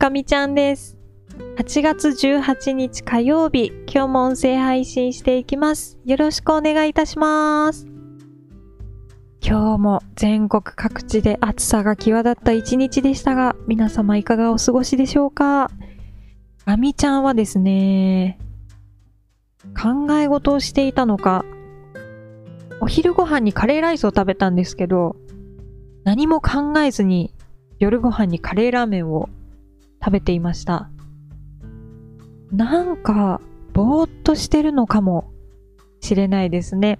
かみちゃんです。8月18日火曜日、今日も音声配信していきます。よろしくお願いいたします。今日も全国各地で暑さが際立った一日でしたが、皆様いかがお過ごしでしょうか？あみちゃんはですね、考え事をしていたのか、お昼ご飯にカレーライスを食べたんですけど、何も考えずに夜ご飯にカレーラーメンを食べていました。なんか、ぼーっとしてるのかもしれないですね。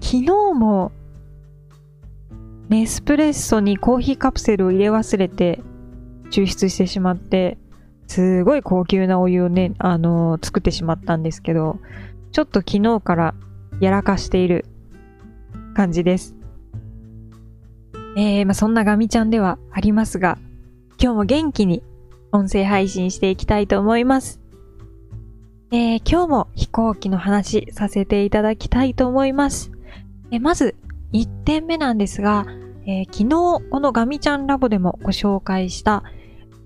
昨日も、ネスプレッソにコーヒーカプセルを入れ忘れて抽出してしまって、すごい高級なお湯をね、あのー作ってしまったんですけど、ちょっと昨日からやらかしている感じです。えー、まあそんなガミちゃんではありますが、今日も元気に音声配信していきたいと思います。えー、今日も飛行機の話させていただきたいと思います。えーまず、1点目なんですが、えー昨日このガミちゃんラボでもご紹介した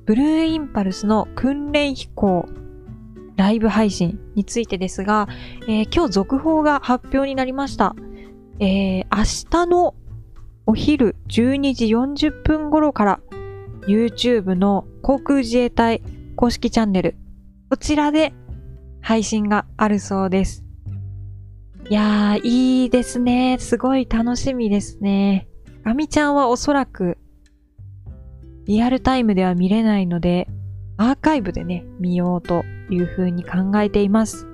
ブルーインパルスの訓練飛行ライブ配信についてですが、えー今日続報が発表になりました。えー明日のお昼12時40分頃から YouTube の航空自衛隊公式チャンネル、こちらで配信があるそうです。いやー、いいですね。すごい楽しみですね。ガミちゃんはおそらくリアルタイムでは見れないので、アーカイブでね、見ようというふうに考えています。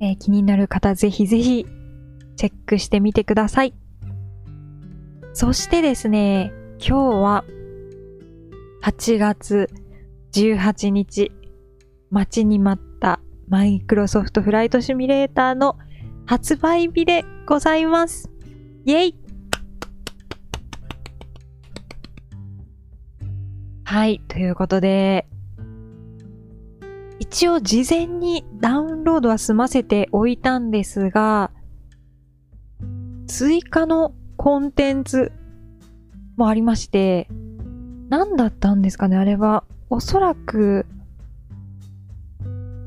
えー気になる方ぜひぜひチェックしてみてください。そしてですね、今日は8月18日、待ちに待ったマイクロソフトフライトシミュレーターの発売日でございます。イェイはい、ということで、一応事前にダウンロードは済ませておいたんですが、追加のコンテンツもありまして、何だったんですかねあれは、おそらく、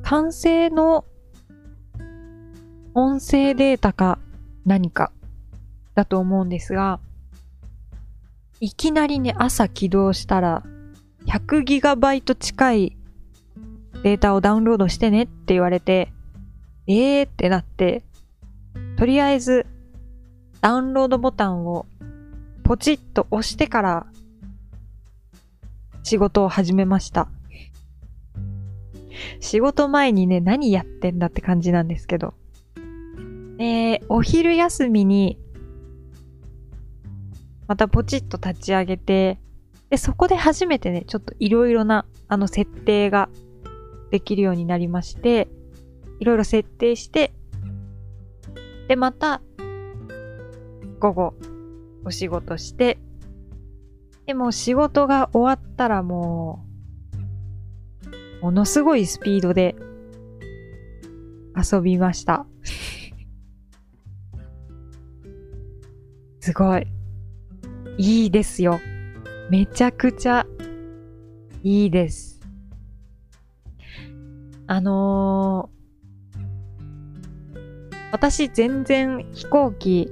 完成の音声データか何かだと思うんですが、いきなりね、朝起動したら、100GB 近いデータをダウンロードしてねって言われて、えーってなって、とりあえずダウンロードボタンをポチッと押してから仕事を始めました。仕事前にね、何やってんだって感じなんですけど。えー、お昼休みにまたポチッと立ち上げて、で、そこで初めてね、ちょっといろいろなあの設定ができるようになりまして、いろいろ設定して、で、また午後お仕事して、でも仕事が終わったらもう、ものすごいスピードで遊びました。すごい。いいですよ。めちゃくちゃいいです。あのー私全然飛行機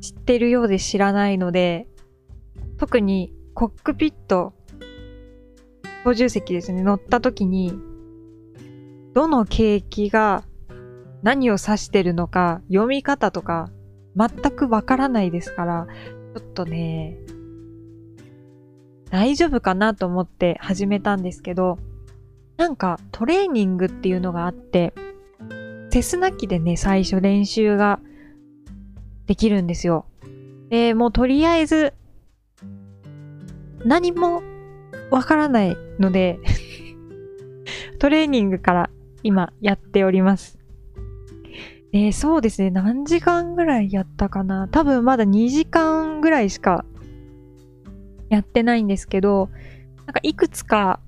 知ってるようで知らないので、特にコックピット、操縦席ですね、乗った時に、どの景気が何を指してるのか、読み方とか、全くわからないですから、ちょっとね、大丈夫かなと思って始めたんですけど、なんかトレーニングっていうのがあって、セスナ機でね、最初練習ができるんですよ。で、もうとりあえず、何もわからないので、トレーニングから今やっております。えーそうですね。何時間ぐらいやったかな多分まだ2時間ぐらいしかやってないんですけど、なんかいくつか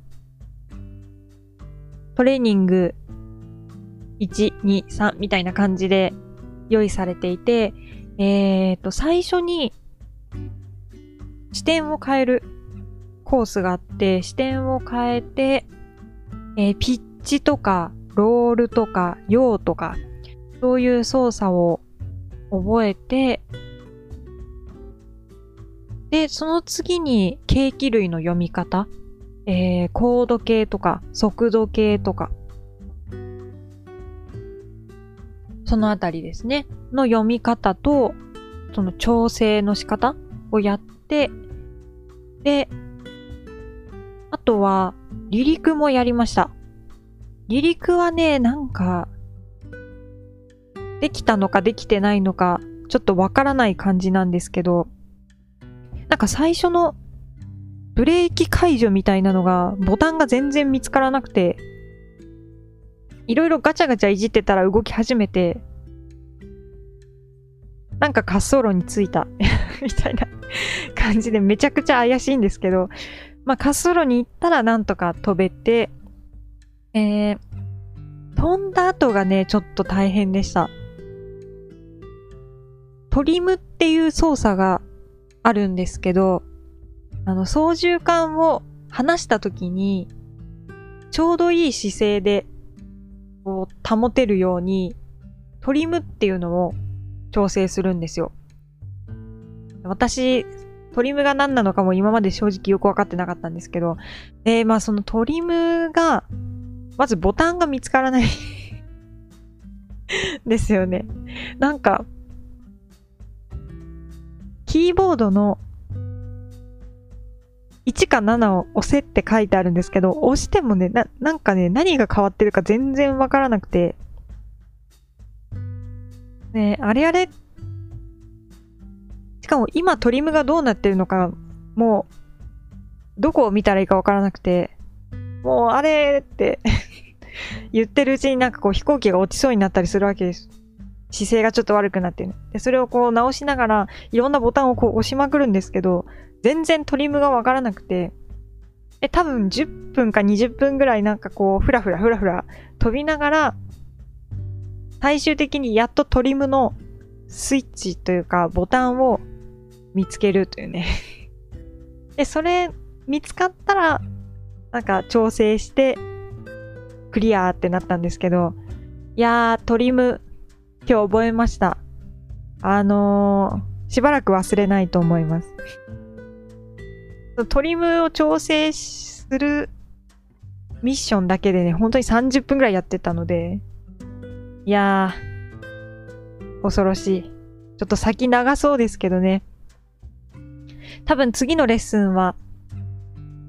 トレーニング1、2、3みたいな感じで用意されていて、えっ、と、最初に視点を変えるコースがあって、視点を変えて、えー、ピッチとか、ロールとか、用とか、そういう操作を覚えて、で、その次に、景気類の読み方、えー、コード系とか、速度系とか、そのあたりですね、の読み方と、その調整の仕方をやって、で、とは、離陸もやりました。離陸はね、なんか、できたのかできてないのか、ちょっとわからない感じなんですけど、なんか最初のブレーキ解除みたいなのが、ボタンが全然見つからなくて、いろいろガチャガチャいじってたら動き始めて、なんか滑走路に着いた みたいな感じでめちゃくちゃ怪しいんですけど、まあ滑走路に行ったらなんとか飛べて、えー、飛んだ後がね、ちょっと大変でした。トリムっていう操作があるんですけど、あの、操縦桿を離した時に、ちょうどいい姿勢で、こう、保てるように、トリムっていうのを調整するんですよ。私、トリムが何なのかも今まで正直よくわかってなかったんですけど、で、まあそのトリムが、まずボタンが見つからない ですよね。なんか、キーボードの1か7を押せって書いてあるんですけど、押してもね、な、なんかね、何が変わってるか全然わからなくて、ねあれあれかも今トリムがどうなってるのか、もう、どこを見たらいいかわからなくて、もうあれって 言ってるうちになんかこう飛行機が落ちそうになったりするわけです。姿勢がちょっと悪くなってる。で、それをこう直しながら、いろんなボタンをこう押しまくるんですけど、全然トリムがわからなくて、え、多分10分か20分ぐらいなんかこう、ふらふらふらふら飛びながら、最終的にやっとトリムのスイッチというかボタンを見つけるというね で、それ見つかったら、なんか調整してクリアってなったんですけど、いやー、トリム今日覚えました。あのー、しばらく忘れないと思います。トリムを調整するミッションだけでね、本当に30分くらいやってたので、いやー、恐ろしい。ちょっと先長そうですけどね。多分次のレッスンは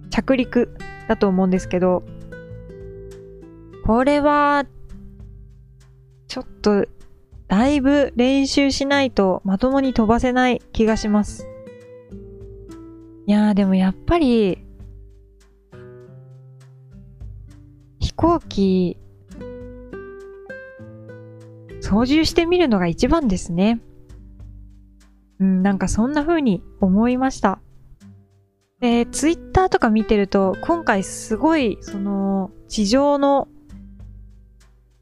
着陸だと思うんですけど、これは、ちょっとだいぶ練習しないとまともに飛ばせない気がします。いやーでもやっぱり、飛行機、操縦してみるのが一番ですね。うん、なんかそんな風に思いました。で、ツイッターとか見てると、今回すごい、その、地上の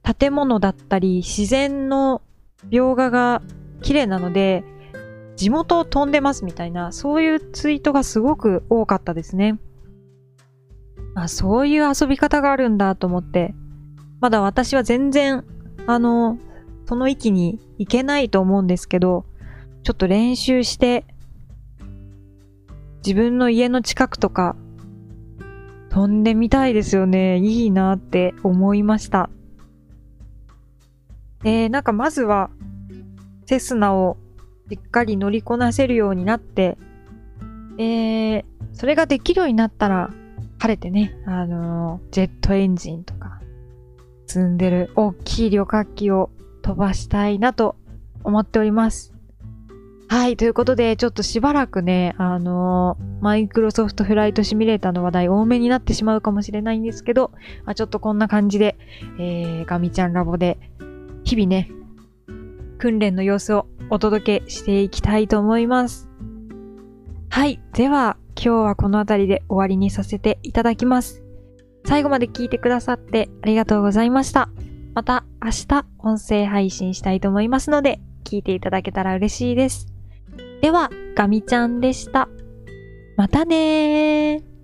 建物だったり、自然の描画が綺麗なので、地元を飛んでますみたいな、そういうツイートがすごく多かったですね。あ、そういう遊び方があるんだと思って、まだ私は全然、あの、その域に行けないと思うんですけど、ちょっと練習して、自分の家の近くとか、飛んでみたいですよね。いいなって思いました。えー、なんかまずは、セスナをしっかり乗りこなせるようになって、えー、それができるようになったら、晴れてね、あのー、ジェットエンジンとか、積んでる大きい旅客機を飛ばしたいなと思っております。はい。ということで、ちょっとしばらくね、あのー、マイクロソフトフライトシミュレーターの話題多めになってしまうかもしれないんですけど、あちょっとこんな感じで、えー、ガミちゃんラボで日々ね、訓練の様子をお届けしていきたいと思います。はい。では、今日はこの辺りで終わりにさせていただきます。最後まで聞いてくださってありがとうございました。また明日音声配信したいと思いますので、聞いていただけたら嬉しいです。では、ガミちゃんでした。またねー。